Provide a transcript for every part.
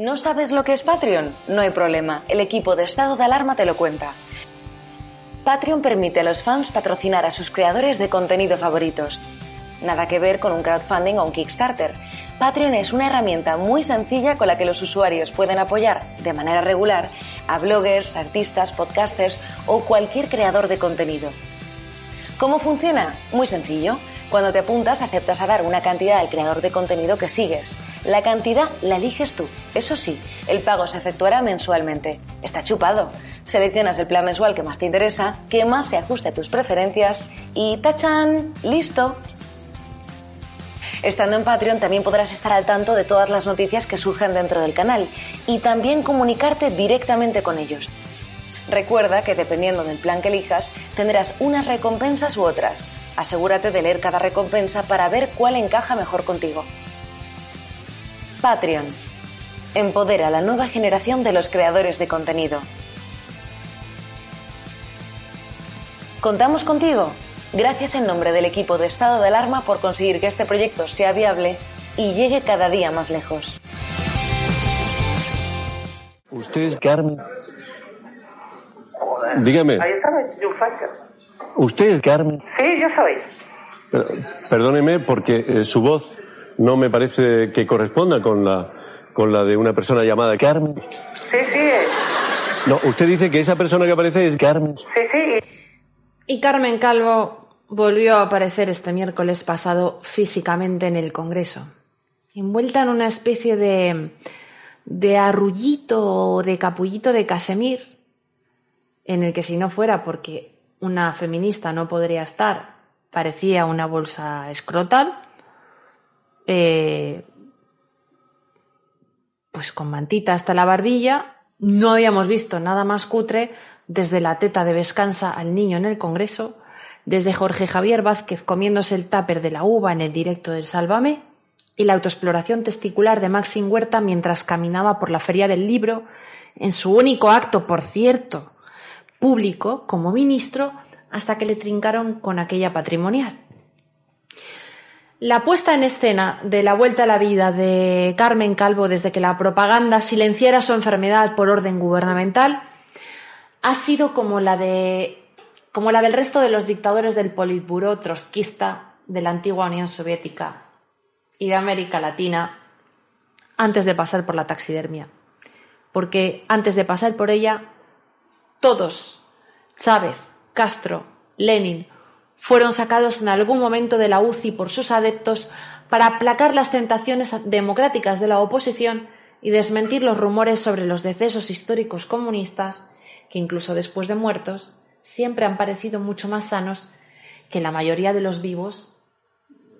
¿No sabes lo que es Patreon? No hay problema, el equipo de estado de alarma te lo cuenta. Patreon permite a los fans patrocinar a sus creadores de contenido favoritos. Nada que ver con un crowdfunding o un Kickstarter. Patreon es una herramienta muy sencilla con la que los usuarios pueden apoyar de manera regular a bloggers, artistas, podcasters o cualquier creador de contenido. ¿Cómo funciona? Muy sencillo. Cuando te apuntas, aceptas a dar una cantidad al creador de contenido que sigues. La cantidad la eliges tú. Eso sí, el pago se efectuará mensualmente. Está chupado. Seleccionas el plan mensual que más te interesa, que más se ajuste a tus preferencias y ¡tachan! ¡Listo! Estando en Patreon también podrás estar al tanto de todas las noticias que surgen dentro del canal y también comunicarte directamente con ellos. Recuerda que dependiendo del plan que elijas, tendrás unas recompensas u otras. Asegúrate de leer cada recompensa para ver cuál encaja mejor contigo. Patreon. Empodera a la nueva generación de los creadores de contenido. Contamos contigo. Gracias en nombre del equipo de estado de alarma por conseguir que este proyecto sea viable y llegue cada día más lejos. Usted es Carmen. Dígame, Ahí estaba. ¿Usted es Carmen? Sí, yo soy. Pero, Perdóneme porque eh, su voz no me parece que corresponda con la, con la de una persona llamada Carmen. Sí, sí, No, usted dice que esa persona que aparece es Carmen. sí, sí. Y Carmen Calvo volvió a aparecer este miércoles pasado físicamente en el Congreso, envuelta en una especie de, de arrullito o de capullito de casemir, en el que si no fuera porque una feminista no podría estar, parecía una bolsa escrotal, eh, pues con mantita hasta la barbilla, no habíamos visto nada más cutre desde la teta de Vescansa al niño en el Congreso, desde Jorge Javier Vázquez comiéndose el tupper de la uva en el directo del Sálvame, y la autoexploración testicular de Maxim Huerta mientras caminaba por la Feria del Libro, en su único acto, por cierto, público como ministro, hasta que le trincaron con aquella patrimonial. La puesta en escena de la vuelta a la vida de Carmen Calvo desde que la propaganda silenciara su enfermedad por orden gubernamental ha sido como la de como la del resto de los dictadores del Politburó trotskista de la antigua Unión Soviética y de América Latina antes de pasar por la taxidermia. Porque antes de pasar por ella, todos, Chávez, Castro, Lenin, fueron sacados en algún momento de la UCI por sus adeptos para aplacar las tentaciones democráticas de la oposición y desmentir los rumores sobre los decesos históricos comunistas, que incluso después de muertos, siempre han parecido mucho más sanos que la mayoría de los vivos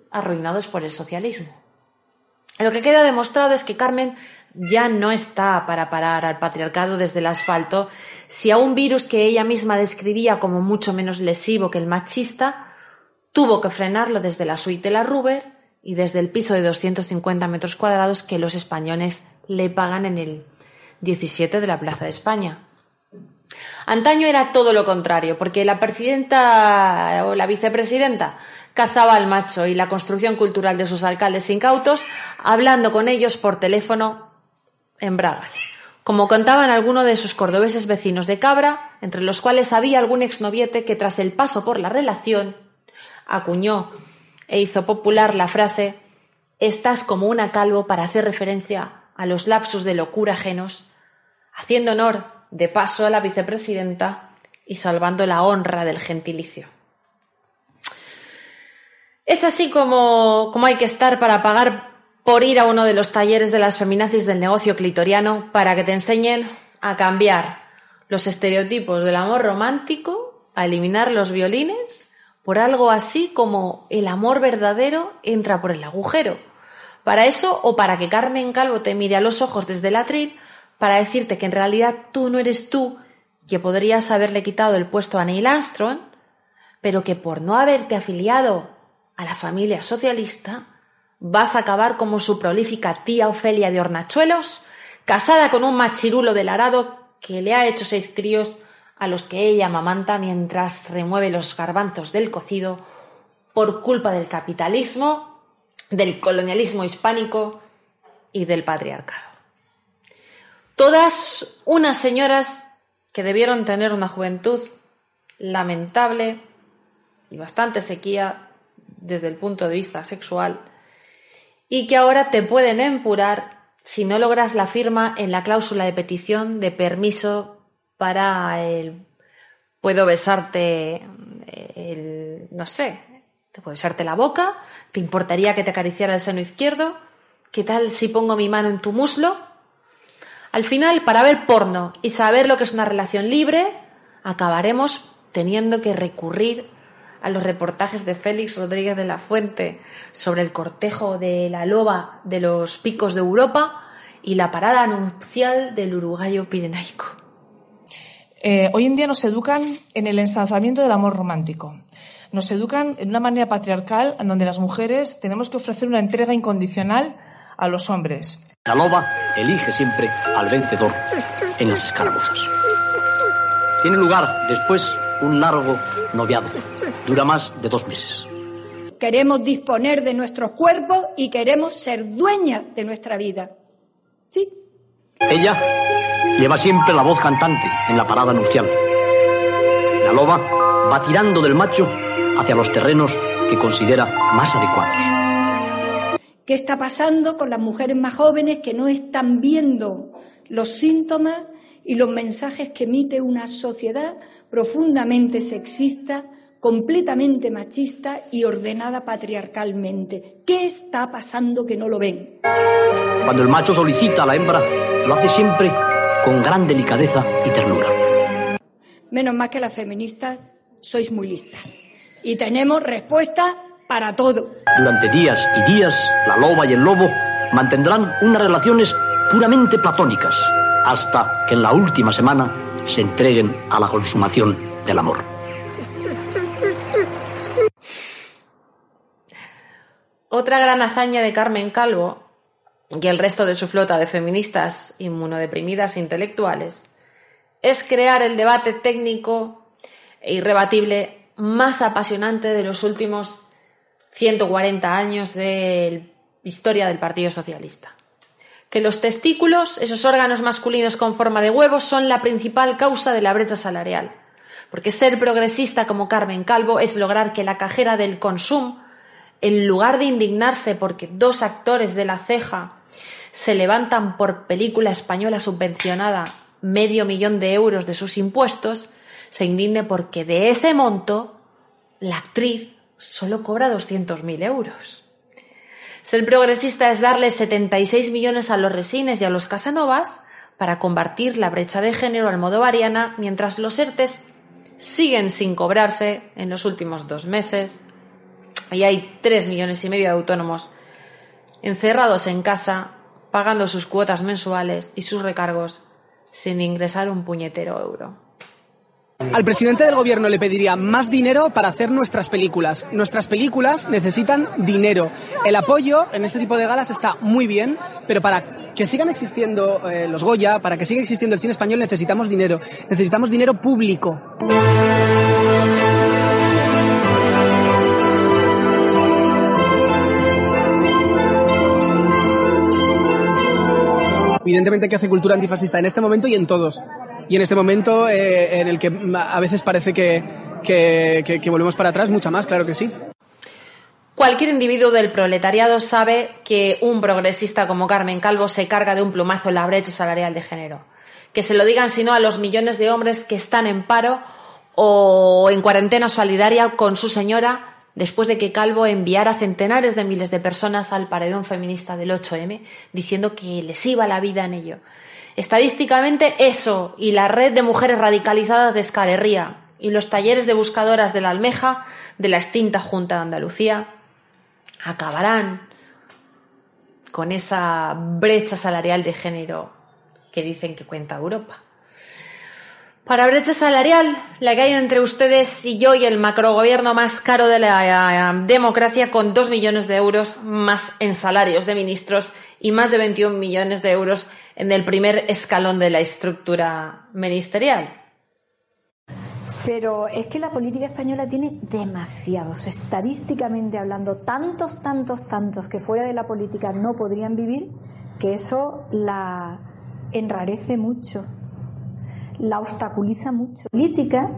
arruinados por el socialismo. Lo que queda demostrado es que Carmen ya no está para parar al patriarcado desde el asfalto si a un virus que ella misma describía como mucho menos lesivo que el machista, tuvo que frenarlo desde la suite de la Ruber y desde el piso de 250 metros cuadrados que los españoles le pagan en el 17 de la Plaza de España. Antaño era todo lo contrario, porque la presidenta o la vicepresidenta cazaba al macho y la construcción cultural de sus alcaldes incautos, hablando con ellos por teléfono en bragas. Como contaban algunos de sus cordobeses vecinos de Cabra, entre los cuales había algún exnoviete que tras el paso por la relación acuñó e hizo popular la frase Estás como una calvo para hacer referencia a los lapsus de locura ajenos, haciendo honor de paso a la vicepresidenta y salvando la honra del gentilicio. Es así como, como hay que estar para pagar por ir a uno de los talleres de las feminazis del negocio clitoriano para que te enseñen a cambiar los estereotipos del amor romántico a eliminar los violines por algo así como el amor verdadero entra por el agujero. Para eso o para que Carmen Calvo te mire a los ojos desde el atril para decirte que en realidad tú no eres tú, que podrías haberle quitado el puesto a Neil Armstrong, pero que por no haberte afiliado a la familia socialista, vas a acabar como su prolífica tía Ofelia de Hornachuelos, casada con un machirulo del arado que le ha hecho seis críos a los que ella mamanta mientras remueve los garbanzos del cocido por culpa del capitalismo, del colonialismo hispánico y del patriarcado. Todas unas señoras que debieron tener una juventud lamentable y bastante sequía desde el punto de vista sexual y que ahora te pueden empurar si no logras la firma en la cláusula de petición de permiso para el puedo besarte el no sé, te puedo besarte la boca, te importaría que te acariciara el seno izquierdo, ¿qué tal si pongo mi mano en tu muslo? Al final, para ver porno y saber lo que es una relación libre, acabaremos teniendo que recurrir a los reportajes de Félix Rodríguez de la Fuente sobre el cortejo de la loba de los picos de Europa y la parada nupcial del uruguayo pirenaico. Eh, hoy en día nos educan en el ensalzamiento del amor romántico. Nos educan en una manera patriarcal en donde las mujeres tenemos que ofrecer una entrega incondicional a los hombres. La loba elige siempre al vencedor en las escaramuzas. Tiene lugar después un largo noviado. Dura más de dos meses. Queremos disponer de nuestros cuerpos y queremos ser dueñas de nuestra vida. ¿Sí? Ella lleva siempre la voz cantante en la parada nupcial. La loba va tirando del macho hacia los terrenos que considera más adecuados. ¿Qué está pasando con las mujeres más jóvenes que no están viendo los síntomas y los mensajes que emite una sociedad profundamente sexista, completamente machista y ordenada patriarcalmente. ¿Qué está pasando que no lo ven? Cuando el macho solicita a la hembra, lo hace siempre con gran delicadeza y ternura. Menos más que las feministas sois muy listas. Y tenemos respuesta para todo. Durante días y días, la loba y el lobo mantendrán unas relaciones puramente platónicas, hasta que en la última semana se entreguen a la consumación del amor. Otra gran hazaña de Carmen Calvo y el resto de su flota de feministas inmunodeprimidas intelectuales es crear el debate técnico e irrebatible más apasionante de los últimos 140 años de historia del Partido Socialista. Que los testículos, esos órganos masculinos con forma de huevos, son la principal causa de la brecha salarial. Porque ser progresista como Carmen Calvo es lograr que la cajera del consumo en lugar de indignarse porque dos actores de la ceja se levantan por película española subvencionada medio millón de euros de sus impuestos, se indigne porque de ese monto la actriz solo cobra 200.000 euros. Ser progresista es darle 76 millones a los Resines y a los Casanovas para combatir la brecha de género al modo variana, mientras los ERTES siguen sin cobrarse en los últimos dos meses, y hay tres millones y medio de autónomos encerrados en casa, pagando sus cuotas mensuales y sus recargos sin ingresar un puñetero euro. Al presidente del gobierno le pediría más dinero para hacer nuestras películas. Nuestras películas necesitan dinero. El apoyo en este tipo de galas está muy bien, pero para que sigan existiendo eh, los Goya, para que siga existiendo el cine español necesitamos dinero. Necesitamos dinero público. evidentemente que hace cultura antifascista en este momento y en todos. Y en este momento eh, en el que a veces parece que, volvemos para atrás, mucha más, claro que sí. Cualquier individuo del proletariado sabe que un progresista como Carmen Calvo se carga de un plumazo la brecha salarial de género. Que se lo digan si no a los millones de hombres que están en paro o en cuarentena solidaria con su señora después de que Calvo enviara centenares de miles de personas al paredón feminista del 8M diciendo que les iba la vida en ello. Estadísticamente eso y la red de mujeres radicalizadas de Escalerría y los talleres de buscadoras de la almeja de la extinta Junta de Andalucía acabarán con esa brecha salarial de género que dicen que cuenta Europa. Para brecha salarial, la que hay entre ustedes y yo y el macrogobierno más caro de la eh, democracia con dos millones de euros más en salarios de ministros y más de 21 millones de euros en el primer escalón de la estructura ministerial. Pero es que la política española tiene demasiados, estadísticamente hablando, tantos, tantos, tantos que fuera de la política no podrían vivir, que eso la enrarece mucho la obstaculiza mucho. Política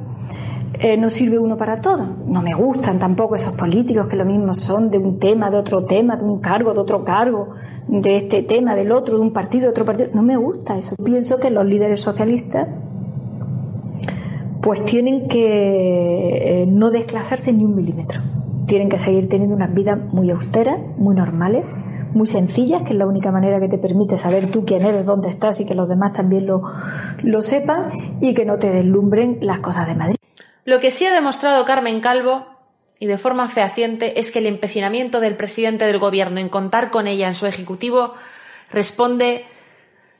eh, no sirve uno para todo. No me gustan tampoco esos políticos que lo mismo son de un tema, de otro tema, de un cargo, de otro cargo, de este tema, del otro, de un partido, de otro partido. No me gusta eso. Pienso que los líderes socialistas pues tienen que eh, no desclasarse ni un milímetro. Tienen que seguir teniendo unas vidas muy austeras, muy normales, muy sencillas, que es la única manera que te permite saber tú quién eres, dónde estás y que los demás también lo, lo sepan y que no te deslumbren las cosas de Madrid. Lo que sí ha demostrado Carmen Calvo, y de forma fehaciente, es que el empecinamiento del presidente del gobierno en contar con ella en su ejecutivo responde,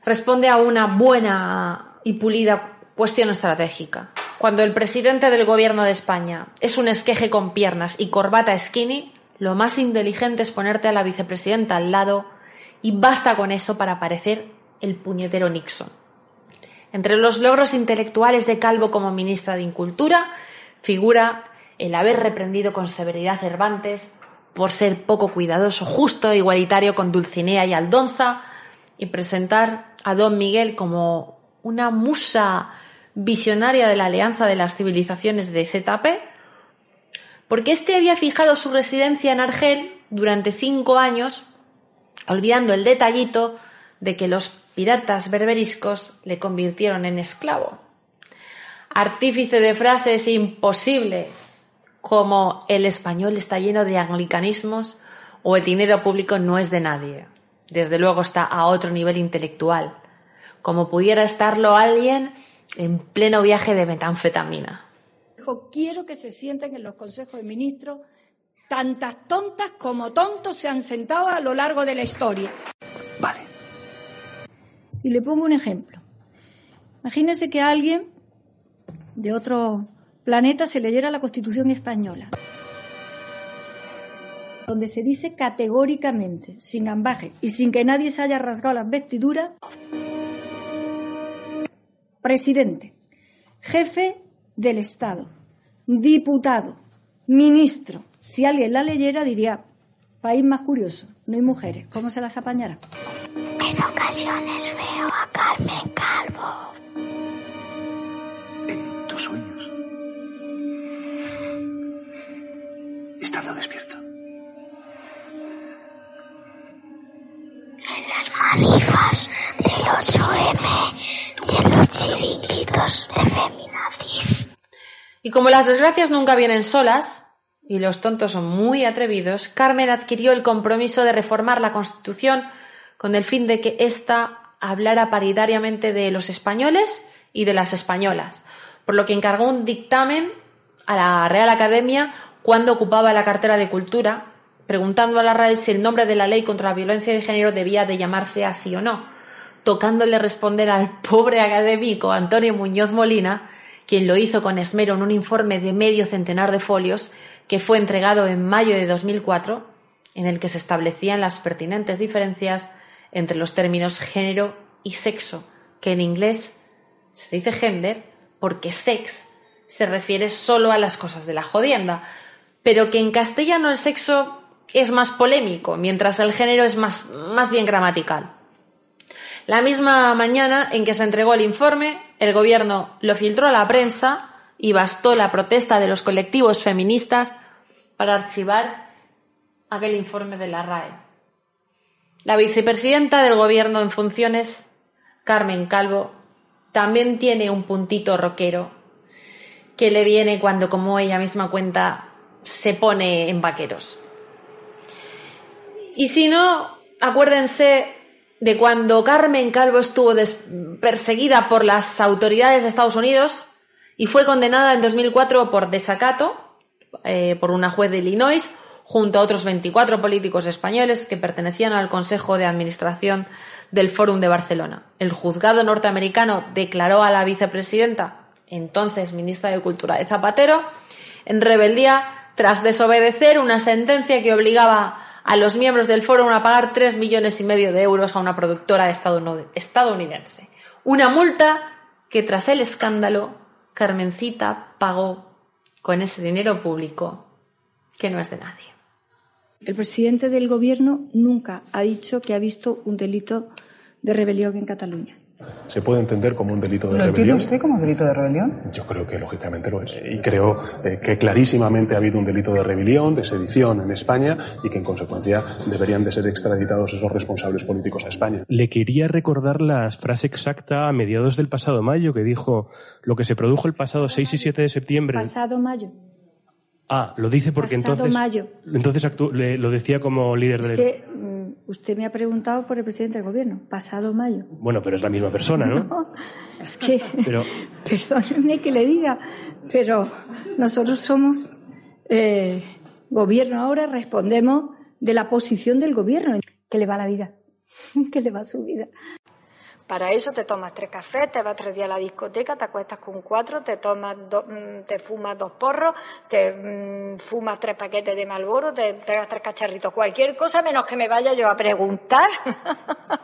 responde a una buena y pulida cuestión estratégica. Cuando el presidente del gobierno de España es un esqueje con piernas y corbata skinny, lo más inteligente es ponerte a la vicepresidenta al lado y basta con eso para parecer el puñetero Nixon. Entre los logros intelectuales de Calvo como ministra de Incultura figura el haber reprendido con severidad Cervantes por ser poco cuidadoso, justo e igualitario con Dulcinea y Aldonza y presentar a Don Miguel como una musa visionaria de la alianza de las civilizaciones de ZP porque éste había fijado su residencia en Argel durante cinco años, olvidando el detallito de que los piratas berberiscos le convirtieron en esclavo. Artífice de frases imposibles como el español está lleno de anglicanismos o el dinero público no es de nadie. Desde luego está a otro nivel intelectual, como pudiera estarlo alguien en pleno viaje de metanfetamina quiero que se sienten en los consejos de ministros tantas tontas como tontos se han sentado a lo largo de la historia. Vale. Y le pongo un ejemplo. Imagínense que a alguien de otro planeta se leyera la Constitución española, donde se dice categóricamente, sin ambaje y sin que nadie se haya rasgado las vestiduras, presidente, jefe del Estado, diputado, ministro. Si alguien la leyera diría, país más curioso, no hay mujeres, ¿cómo se las apañará? En ocasiones veo a Carmen Calvo. En tus sueños. Estando despierto. En las manifas del 8M y en los chiringuitos de Y como las desgracias nunca vienen solas, y los tontos son muy atrevidos, Carmen adquirió el compromiso de reformar la Constitución con el fin de que ésta hablara paritariamente de los españoles y de las españolas, por lo que encargó un dictamen a la Real Academia cuando ocupaba la cartera de Cultura, preguntando a la RAE si el nombre de la ley contra la violencia de género debía de llamarse así o no, tocándole responder al pobre académico Antonio Muñoz Molina quien lo hizo con esmero en un informe de medio centenar de folios que fue entregado en mayo de 2004, en el que se establecían las pertinentes diferencias entre los términos género y sexo, que en inglés se dice gender porque sex se refiere solo a las cosas de la jodienda, pero que en castellano el sexo es más polémico, mientras el género es más, más bien gramatical. La misma mañana en que se entregó el informe, el gobierno lo filtró a la prensa y bastó la protesta de los colectivos feministas para archivar aquel informe de la RAE. La vicepresidenta del gobierno en funciones, Carmen Calvo, también tiene un puntito rockero que le viene cuando, como ella misma cuenta, se pone en vaqueros. Y si no, acuérdense de cuando Carmen Calvo estuvo perseguida por las autoridades de Estados Unidos y fue condenada en 2004 por desacato eh, por una juez de Illinois junto a otros 24 políticos españoles que pertenecían al Consejo de Administración del Fórum de Barcelona. El juzgado norteamericano declaró a la vicepresidenta, entonces ministra de Cultura de Zapatero, en rebeldía tras desobedecer una sentencia que obligaba a los miembros del fórum a pagar tres millones y medio de euros a una productora estadounidense. Una multa que tras el escándalo Carmencita pagó con ese dinero público que no es de nadie. El presidente del Gobierno nunca ha dicho que ha visto un delito de rebelión en Cataluña. ¿Se puede entender como un delito de ¿Lo rebelión? entiende usted como delito de rebelión? Yo creo que lógicamente lo es. Y creo eh, que clarísimamente ha habido un delito de rebelión, de sedición en España y que en consecuencia deberían de ser extraditados esos responsables políticos a España. Le quería recordar la frase exacta a mediados del pasado mayo que dijo lo que se produjo el pasado 6 y 7 de septiembre. Pasado mayo. Ah, lo dice porque Pasado entonces mayo. entonces actu- le- lo decía como líder Es que mm, usted me ha preguntado por el presidente del Gobierno. Pasado mayo. Bueno, pero es la misma persona, ¿no? No, es que, Pero perdónenme que le diga, pero nosotros somos eh, gobierno ahora, respondemos de la posición del gobierno. que le va la vida? que le va su vida? Para eso te tomas tres cafés, te vas tres días a la discoteca, te acuestas con cuatro, te tomas do- mm, te fumas dos porros, te mm, fumas tres paquetes de Malboro, te pegas tres cacharritos, cualquier cosa menos que me vaya yo a preguntar.